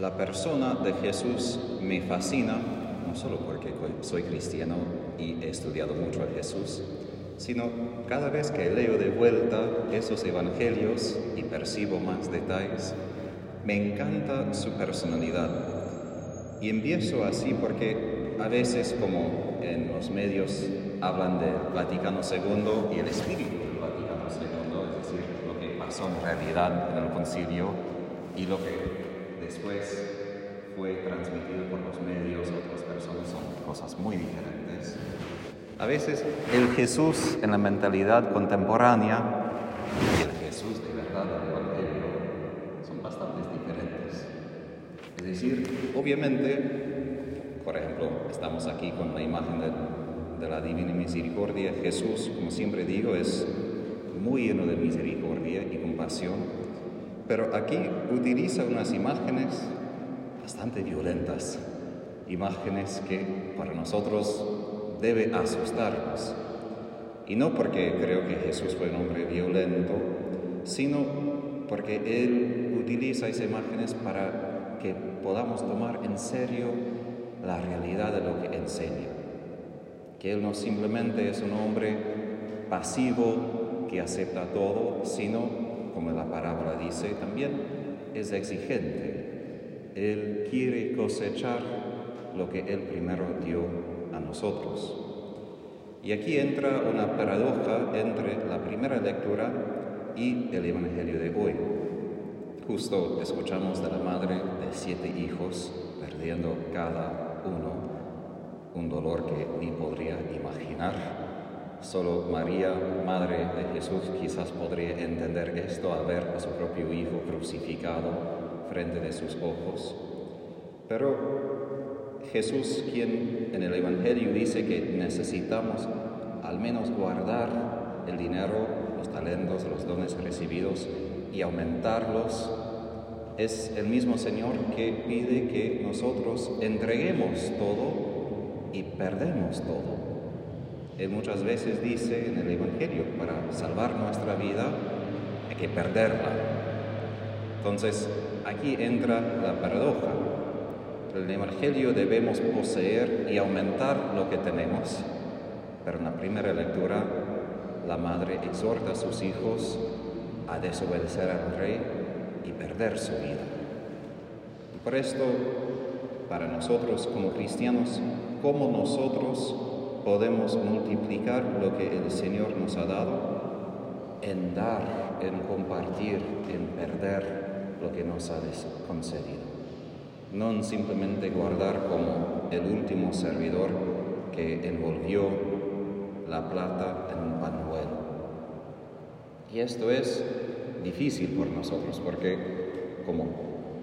La persona de Jesús me fascina, no solo porque soy cristiano y he estudiado mucho a Jesús, sino cada vez que leo de vuelta esos evangelios y percibo más detalles, me encanta su personalidad. Y empiezo así porque a veces como en los medios hablan del Vaticano II y el espíritu del Vaticano II, es decir, lo que pasó en realidad en el concilio y lo que después fue transmitido por los medios, otras personas, son cosas muy diferentes. A veces el Jesús en la mentalidad contemporánea y el Jesús de verdad del Evangelio son bastante diferentes. Es decir, obviamente, por ejemplo, estamos aquí con la imagen de, de la Divina Misericordia. Jesús, como siempre digo, es muy lleno de misericordia y compasión pero aquí utiliza unas imágenes bastante violentas, imágenes que para nosotros debe asustarnos. Y no porque creo que Jesús fue un hombre violento, sino porque Él utiliza esas imágenes para que podamos tomar en serio la realidad de lo que enseña. Que Él no simplemente es un hombre pasivo que acepta todo, sino como la parábola dice, también es exigente. Él quiere cosechar lo que Él primero dio a nosotros. Y aquí entra una paradoja entre la primera lectura y el Evangelio de hoy. Justo escuchamos de la madre de siete hijos, perdiendo cada uno un dolor que ni podría imaginar Solo María, Madre de Jesús, quizás podría entender esto al ver a su propio Hijo crucificado frente de sus ojos. Pero Jesús, quien en el Evangelio dice que necesitamos al menos guardar el dinero, los talentos, los dones recibidos y aumentarlos, es el mismo Señor que pide que nosotros entreguemos todo y perdemos todo. Él muchas veces dice en el Evangelio, para salvar nuestra vida hay que perderla. Entonces, aquí entra la paradoja. En el Evangelio debemos poseer y aumentar lo que tenemos, pero en la primera lectura la madre exhorta a sus hijos a desobedecer al rey y perder su vida. Y por esto, para nosotros como cristianos, como nosotros podemos multiplicar lo que el Señor nos ha dado en dar, en compartir, en perder lo que nos ha concedido. No simplemente guardar como el último servidor que envolvió la plata en un panuelo. Y esto es difícil por nosotros porque como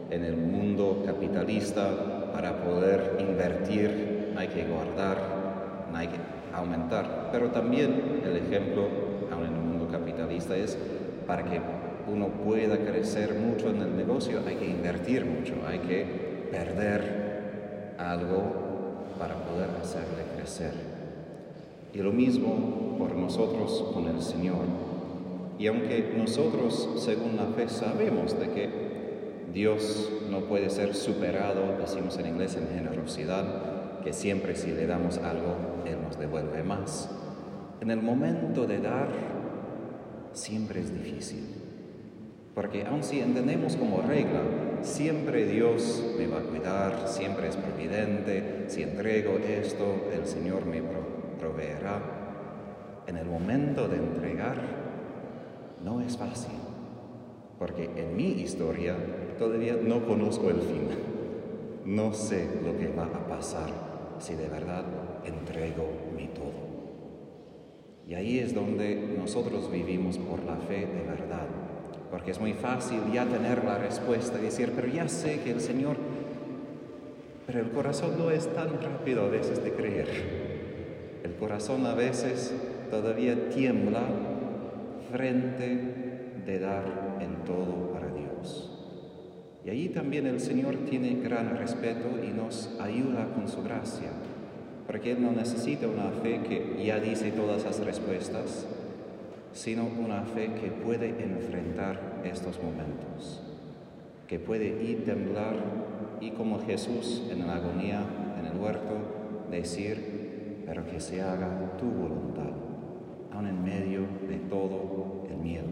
en el mundo capitalista para poder invertir hay que guardar hay que aumentar. Pero también el ejemplo, en el mundo capitalista, es para que uno pueda crecer mucho en el negocio, hay que invertir mucho, hay que perder algo para poder hacerle crecer. Y lo mismo por nosotros con el Señor. Y aunque nosotros, según la fe, sabemos de que Dios no puede ser superado, decimos en inglés, en generosidad, que siempre si le damos algo, Él nos devuelve más. En el momento de dar, siempre es difícil. Porque aun si entendemos como regla, siempre Dios me va a cuidar, siempre es providente, si entrego esto, el Señor me proveerá. En el momento de entregar, no es fácil, porque en mi historia todavía no conozco el fin, no sé lo que va a pasar si de verdad entrego mi todo. Y ahí es donde nosotros vivimos por la fe de verdad, porque es muy fácil ya tener la respuesta y decir, pero ya sé que el Señor, pero el corazón no es tan rápido a veces de creer. El corazón a veces todavía tiembla frente de dar el todo. Y allí también el Señor tiene gran respeto y nos ayuda con su gracia, porque Él no necesita una fe que ya dice todas las respuestas, sino una fe que puede enfrentar estos momentos. que puede ir temblar y como Jesús en la agonía en el huerto decir, pero que se haga tu voluntad, aun en medio de todo el miedo.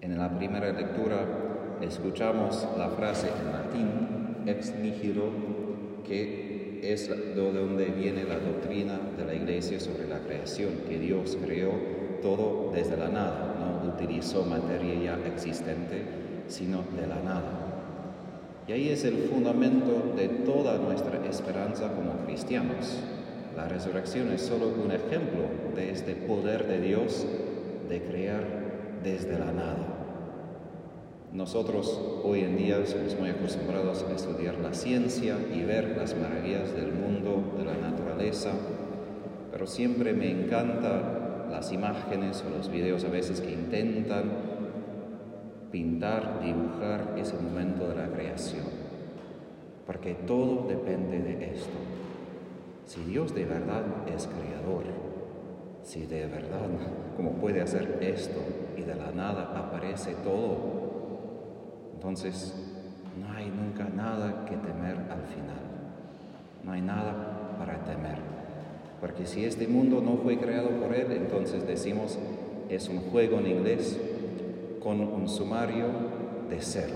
En la primera lectura escuchamos la frase en latín, ex nihilo, que es de donde viene la doctrina de la iglesia sobre la creación, que Dios creó todo desde la nada, no utilizó materia ya existente, sino de la nada. Y ahí es el fundamento de toda nuestra esperanza como cristianos. La resurrección es solo un ejemplo de este poder de Dios de crear desde la nada. Nosotros hoy en día somos muy acostumbrados a estudiar la ciencia y ver las maravillas del mundo, de la naturaleza, pero siempre me encanta las imágenes o los videos a veces que intentan pintar, dibujar ese momento de la creación. Porque todo depende de esto. Si Dios de verdad es creador, si de verdad, como puede hacer esto y de la nada aparece todo, entonces no hay nunca nada que temer al final. No hay nada para temer. Porque si este mundo no fue creado por Él, entonces decimos, es un juego en inglés, con un sumario de cero.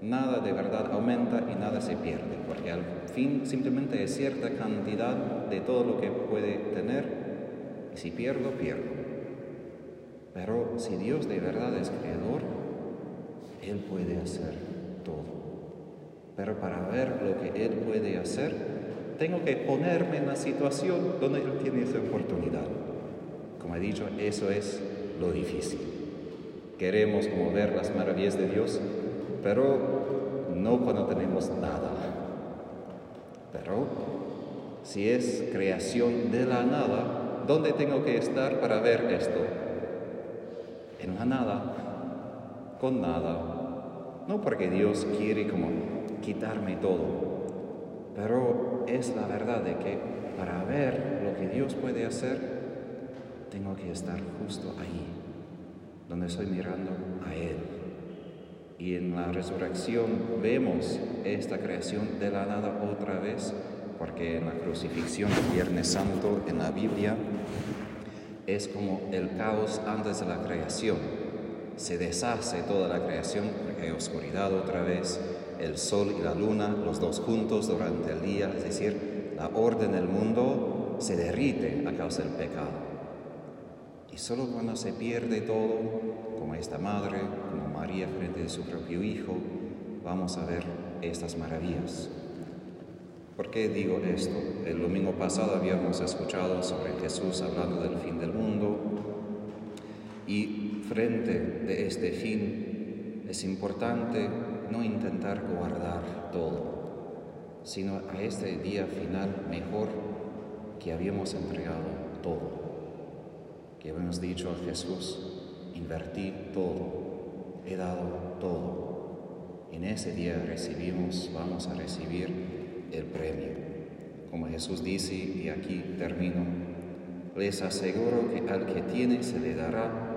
Nada de verdad aumenta y nada se pierde, porque al fin simplemente es cierta cantidad de todo lo que puede tener, y si pierdo, pierdo. Pero si Dios de verdad es creador, Él puede hacer todo. Pero para ver lo que Él puede hacer, tengo que ponerme en la situación donde Él tiene esa oportunidad. Como he dicho, eso es lo difícil. Queremos como ver las maravillas de Dios, pero no cuando tenemos nada. Pero si es creación de la nada, ¿dónde tengo que estar para ver esto? En la nada, con nada. No porque Dios quiere como quitarme todo, pero es la verdad de que para ver lo que Dios puede hacer, tengo que estar justo ahí donde estoy mirando a Él. Y en la resurrección vemos esta creación de la nada otra vez, porque en la crucifixión del Viernes Santo en la Biblia es como el caos antes de la creación. Se deshace toda la creación porque hay oscuridad otra vez, el sol y la luna, los dos juntos durante el día, es decir, la orden del mundo se derrite a causa del pecado. Y solo cuando se pierde todo, como esta madre, como María frente a su propio hijo, vamos a ver estas maravillas. ¿Por qué digo esto? El domingo pasado habíamos escuchado sobre Jesús hablando del fin del mundo y frente de este fin es importante no intentar guardar todo, sino a este día final mejor que habíamos entregado todo que hemos dicho a Jesús, invertí todo, he dado todo. En ese día recibimos, vamos a recibir el premio. Como Jesús dice, y aquí termino, les aseguro que al que tiene se le dará,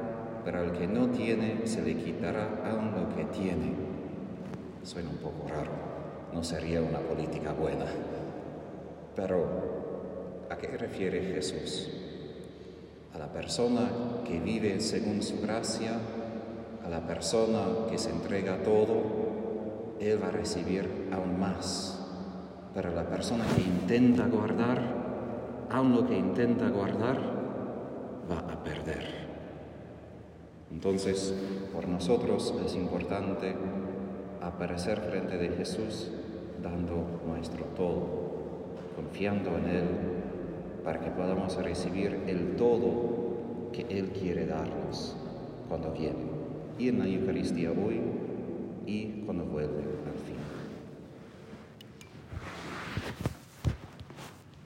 pero al que no tiene se le quitará aún lo que tiene. Suena un poco raro, no sería una política buena. Pero, ¿a qué refiere Jesús? a la persona que vive según su gracia, a la persona que se entrega todo, Él va a recibir aún más. Pero la persona que intenta guardar, aún lo que intenta guardar, va a perder. Entonces, por nosotros es importante aparecer frente de Jesús dando nuestro todo, confiando en Él para que podamos recibir el todo que Él quiere darnos cuando viene, y en la Eucaristía hoy y cuando vuelve.